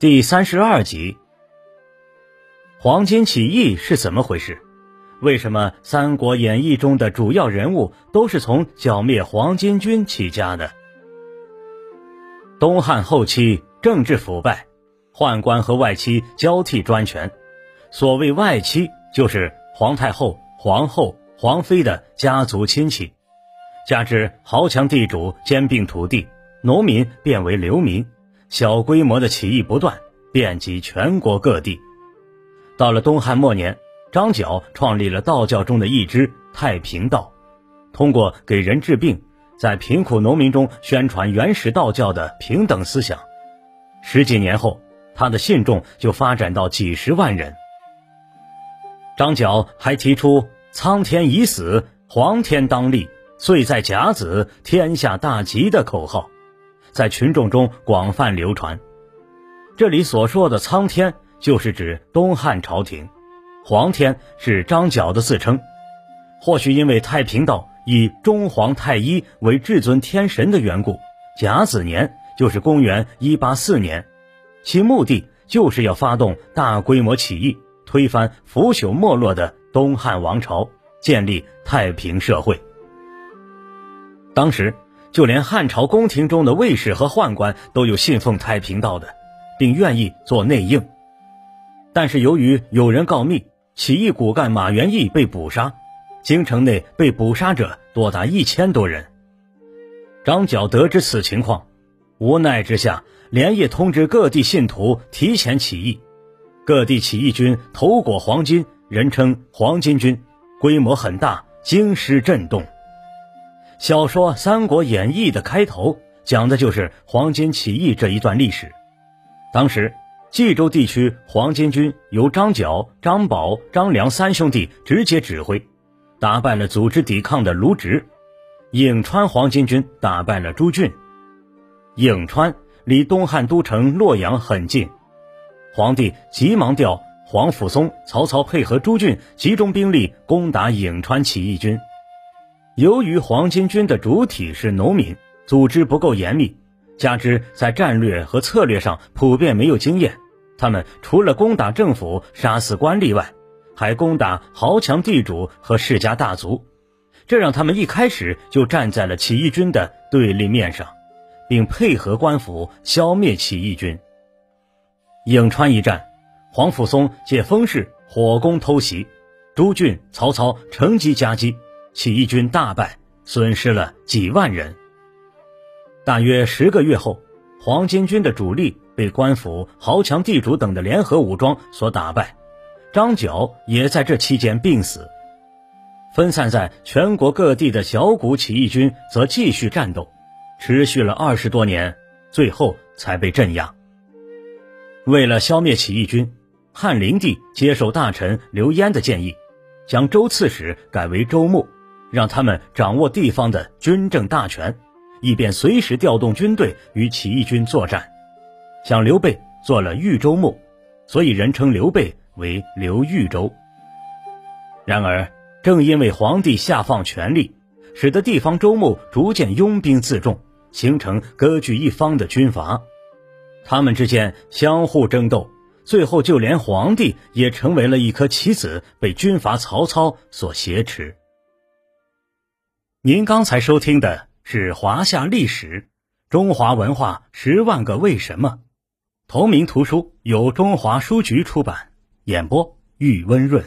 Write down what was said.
第三十二集，黄巾起义是怎么回事？为什么《三国演义》中的主要人物都是从剿灭黄巾军起家的？东汉后期政治腐败，宦官和外戚交替专权。所谓外戚，就是皇太后、皇后、皇妃的家族亲戚，加之豪强地主兼并土地，农民变为流民。小规模的起义不断，遍及全国各地。到了东汉末年，张角创立了道教中的一支太平道，通过给人治病，在贫苦农民中宣传原始道教的平等思想。十几年后，他的信众就发展到几十万人。张角还提出“苍天已死，黄天当立，岁在甲子，天下大吉”的口号。在群众中广泛流传。这里所说的苍天，就是指东汉朝廷；黄天是张角的自称。或许因为太平道以中皇太一为至尊天神的缘故，甲子年就是公元一八四年，其目的就是要发动大规模起义，推翻腐朽没落的东汉王朝，建立太平社会。当时。就连汉朝宫廷中的卫士和宦官都有信奉太平道的，并愿意做内应。但是由于有人告密，起义骨干马元义被捕杀，京城内被捕杀者多达一千多人。张角得知此情况，无奈之下，连夜通知各地信徒提前起义。各地起义军头裹黄金，人称黄巾军，规模很大，京师震动。小说《三国演义》的开头讲的就是黄巾起义这一段历史。当时，冀州地区黄巾军由张角、张宝、张良三兄弟直接指挥，打败了组织抵抗的卢植；颍川黄巾军打败了朱俊。颍川离东汉都城洛阳很近，皇帝急忙调皇甫嵩、曹操配合朱俊集中兵力攻打颍川起义军。由于黄巾军的主体是农民，组织不够严密，加之在战略和策略上普遍没有经验，他们除了攻打政府、杀死官吏外，还攻打豪强地主和世家大族，这让他们一开始就站在了起义军的对立面上，并配合官府消灭起义军。颍川一战，黄甫嵩借风势火攻偷袭，朱俊、曹操乘机夹击。起义军大败，损失了几万人。大约十个月后，黄巾军的主力被官府、豪强地主等的联合武装所打败，张角也在这期间病死。分散在全国各地的小股起义军则继续战斗，持续了二十多年，最后才被镇压。为了消灭起义军，汉灵帝接受大臣刘焉的建议，将州刺史改为州牧。让他们掌握地方的军政大权，以便随时调动军队与起义军作战。像刘备做了豫州牧，所以人称刘备为刘豫州。然而，正因为皇帝下放权力，使得地方州牧逐渐拥兵自重，形成割据一方的军阀。他们之间相互争斗，最后就连皇帝也成为了一颗棋子，被军阀曹操所挟持。您刚才收听的是《华夏历史·中华文化十万个为什么》，同名图书由中华书局出版，演播玉温润。